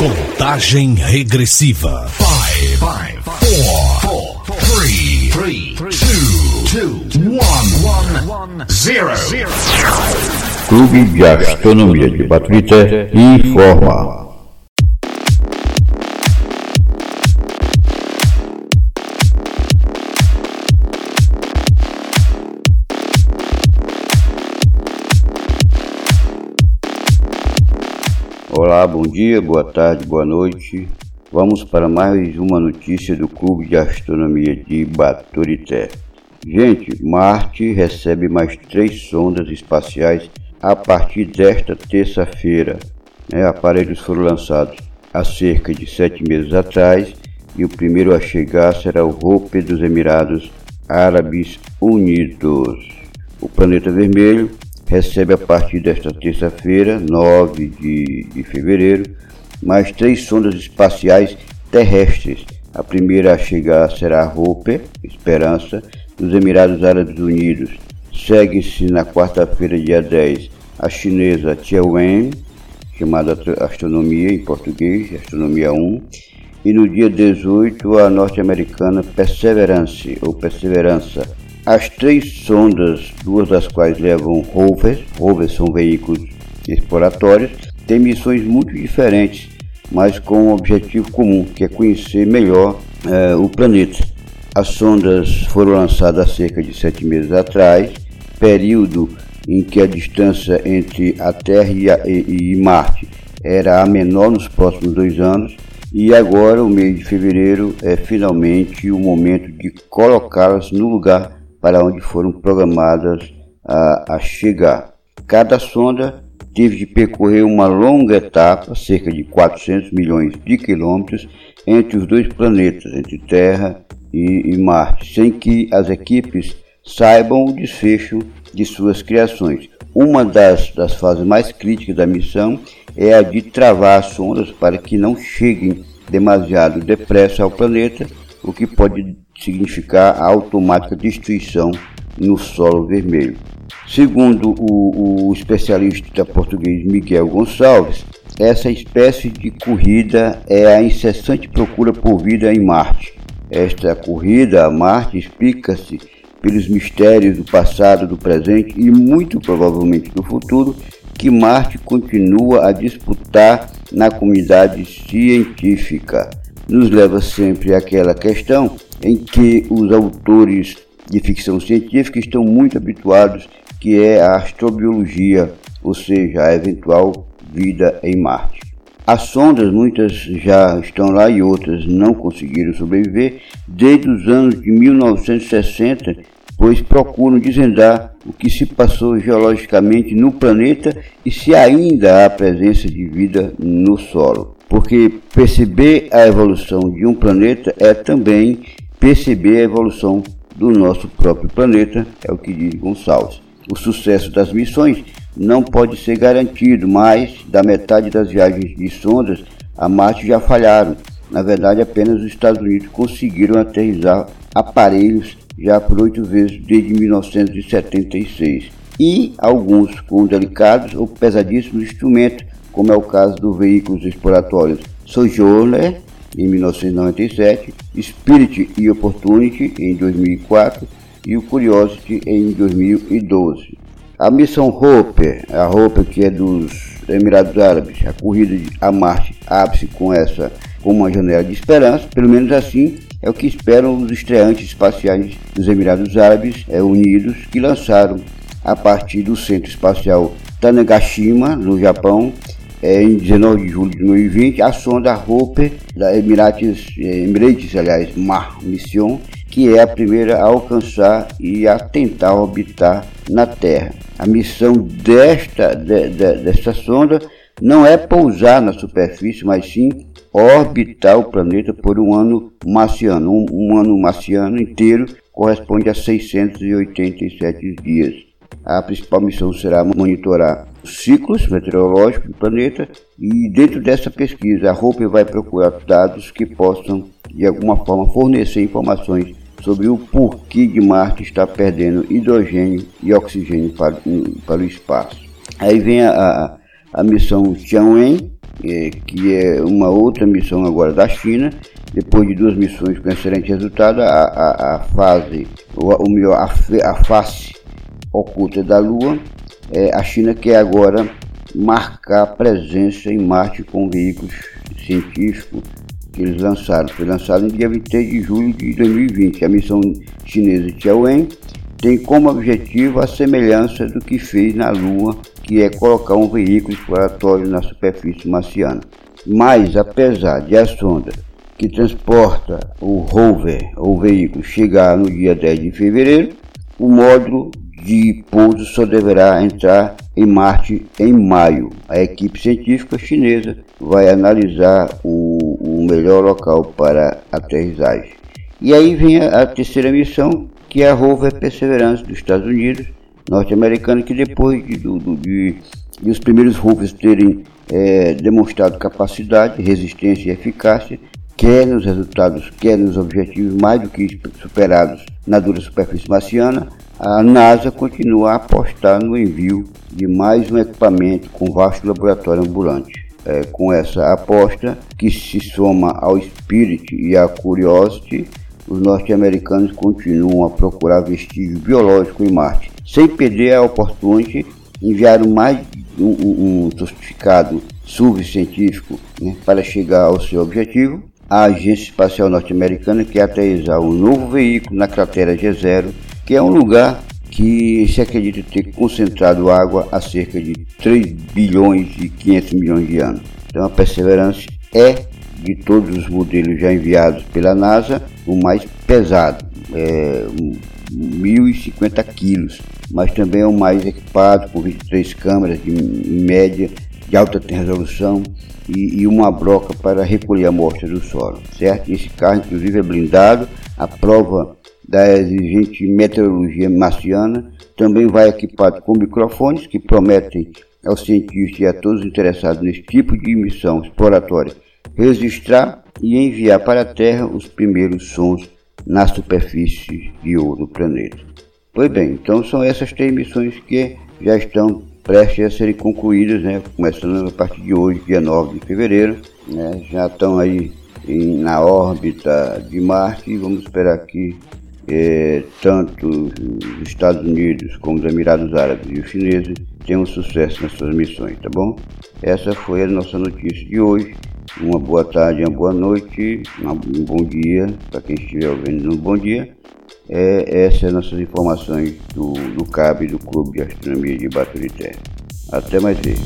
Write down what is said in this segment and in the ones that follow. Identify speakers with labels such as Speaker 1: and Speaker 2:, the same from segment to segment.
Speaker 1: Contagem regressiva. 5, 4, 3, 2, 1, 0.
Speaker 2: Clube de Astronomia de Baturité informa. Olá, bom dia, boa tarde, boa noite. Vamos para mais uma notícia do Clube de Astronomia de Baturité. Gente, Marte recebe mais três sondas espaciais a partir desta terça-feira. Né, aparelhos foram lançados há cerca de sete meses atrás e o primeiro a chegar será o Hope dos Emirados Árabes Unidos. O planeta vermelho recebe a partir desta terça-feira, 9 de, de fevereiro, mais três sondas espaciais terrestres. A primeira a chegar será a Hope, Esperança, dos Emirados Árabes Unidos. Segue-se na quarta-feira, dia 10, a chinesa Tianwen, chamada Astronomia em português, Astronomia 1, e no dia 18 a norte-americana Perseverance, ou Perseverança, as três sondas, duas das quais levam rovers, rovers são veículos exploratórios, têm missões muito diferentes, mas com um objetivo comum, que é conhecer melhor é, o planeta. As sondas foram lançadas há cerca de sete meses atrás, período em que a distância entre a Terra e, a, e, e Marte era a menor nos próximos dois anos, e agora, o mês de fevereiro, é finalmente o momento de colocá-las no lugar para onde foram programadas a, a chegar. Cada sonda teve de percorrer uma longa etapa, cerca de 400 milhões de quilômetros, entre os dois planetas, entre Terra e, e Marte, sem que as equipes saibam o desfecho de suas criações. Uma das, das fases mais críticas da missão é a de travar as sondas para que não cheguem demasiado depressa ao planeta, o que pode significar a automática destruição no solo vermelho. Segundo o, o especialista português Miguel Gonçalves, essa espécie de corrida é a incessante procura por vida em Marte. Esta corrida a Marte explica-se pelos mistérios do passado, do presente e muito provavelmente do futuro que Marte continua a disputar na comunidade científica. Nos leva sempre àquela questão em que os autores de ficção científica estão muito habituados, que é a astrobiologia, ou seja, a eventual vida em Marte. As sondas, muitas já estão lá e outras não conseguiram sobreviver desde os anos de 1960, pois procuram desvendar o que se passou geologicamente no planeta e se ainda há presença de vida no solo. Porque perceber a evolução de um planeta é também perceber a evolução do nosso próprio planeta, é o que diz Gonçalves. O sucesso das missões não pode ser garantido, mas da metade das viagens de sondas a Marte já falharam. Na verdade, apenas os Estados Unidos conseguiram aterrizar aparelhos já por oito vezes desde 1976. E alguns com delicados ou pesadíssimos instrumentos, como é o caso dos veículos exploratórios Sojourner em 1997, Spirit e Opportunity em 2004 e o Curiosity em 2012. A missão Hope, a Hope que é dos Emirados Árabes, a corrida a Marte abre-se com essa com uma janela de esperança, pelo menos assim é o que esperam os estreantes espaciais dos Emirados Árabes é, Unidos, que lançaram a partir do Centro Espacial Tanegashima, no Japão, é, em 19 de julho de 2020, a sonda Hope da Emirates, é, Emirates aliás, Mar Mission, que é a primeira a alcançar e a tentar orbitar na Terra. A missão desta, de, de, desta sonda não é pousar na superfície, mas sim orbitar o planeta por um ano marciano. Um, um ano marciano inteiro corresponde a 687 dias. A principal missão será monitorar os ciclos meteorológicos do planeta e dentro dessa pesquisa a Hope vai procurar dados que possam de alguma forma fornecer informações sobre o porquê de Marte está perdendo hidrogênio e oxigênio para, para o espaço. Aí vem a, a, missão Tianwen, é, que é uma outra missão agora da China, depois de duas missões com excelente resultado, a, a, a fase, ou, ou melhor, a, a face oculta da Lua, é, a China quer agora marcar presença em Marte com veículos científicos que eles lançaram. Foi lançado em dia 23 de julho de 2020. A missão chinesa Tianwen tem como objetivo a semelhança do que fez na Lua, que é colocar um veículo exploratório na superfície marciana. Mas, apesar de a sonda que transporta o rover ou veículo chegar no dia 10 de fevereiro, o módulo de pouso só deverá entrar em Marte em maio. A equipe científica chinesa vai analisar o, o melhor local para aterrissagem. E aí vem a, a terceira missão, que é a Rover Perseverance dos Estados Unidos, norte-americano, que depois de, do, de, de, os primeiros rovers terem é, demonstrado capacidade, resistência e eficácia, quer nos resultados, quer nos objetivos mais do que superados na dura superfície marciana, a NASA continua a apostar no envio de mais um equipamento com vasto laboratório ambulante. É, com essa aposta, que se soma ao Spirit e à Curiosity, os norte-americanos continuam a procurar vestígios biológicos em Marte. Sem perder a oportunidade, enviaram mais um, um, um certificado subcientífico né, para chegar ao seu objetivo. A Agência Espacial Norte-Americana quer aterrissar um novo veículo na cratera G0 que é um lugar que se acredita ter concentrado água há cerca de 3 bilhões e 500 milhões de anos. Então a Perseverance é, de todos os modelos já enviados pela NASA, o mais pesado, é, 1.050 quilos, mas também é o mais equipado com 23 câmeras de, em média de alta resolução e, e, uma broca para recolher a amostra do solo, certo? Esse carro, inclusive, é blindado, a prova da exigente meteorologia marciana, também vai equipado com microfones que prometem aos cientistas e a todos interessados nesse tipo de missão exploratória registrar e enviar para a Terra os primeiros sons na superfície de ouro do planeta. Pois bem, então são essas três missões que já estão prestes a serem concluídas, né, começando a partir de hoje, dia 9 de fevereiro, né, já estão aí em, na órbita de Marte e vamos esperar que é, tanto os Estados Unidos como os Emirados Árabes e os chineses tenham sucesso nas suas missões, tá bom? Essa foi a nossa notícia de hoje. Uma boa tarde, uma boa noite, um bom dia para quem estiver ouvindo um bom dia. É, essas são as nossas informações do, do CAB do Clube de Astronomia de Baturité. Até mais ver.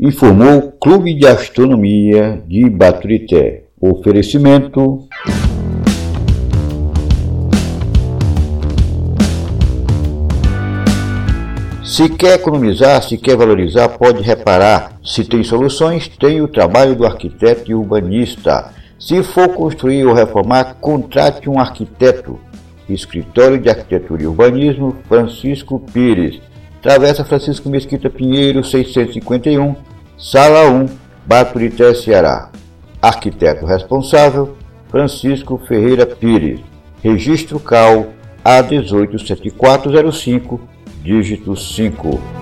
Speaker 2: informou o Clube de Astronomia de Baturité. Oferecimento. Se quer economizar, se quer valorizar, pode reparar. Se tem soluções, tem o trabalho do arquiteto e urbanista. Se for construir ou reformar, contrate um arquiteto. Escritório de Arquitetura e Urbanismo, Francisco Pires. Travessa Francisco Mesquita Pinheiro, 651, Sala 1, Baturité, Ceará. Arquiteto responsável, Francisco Ferreira Pires. Registro CAL A187405, dígito 5.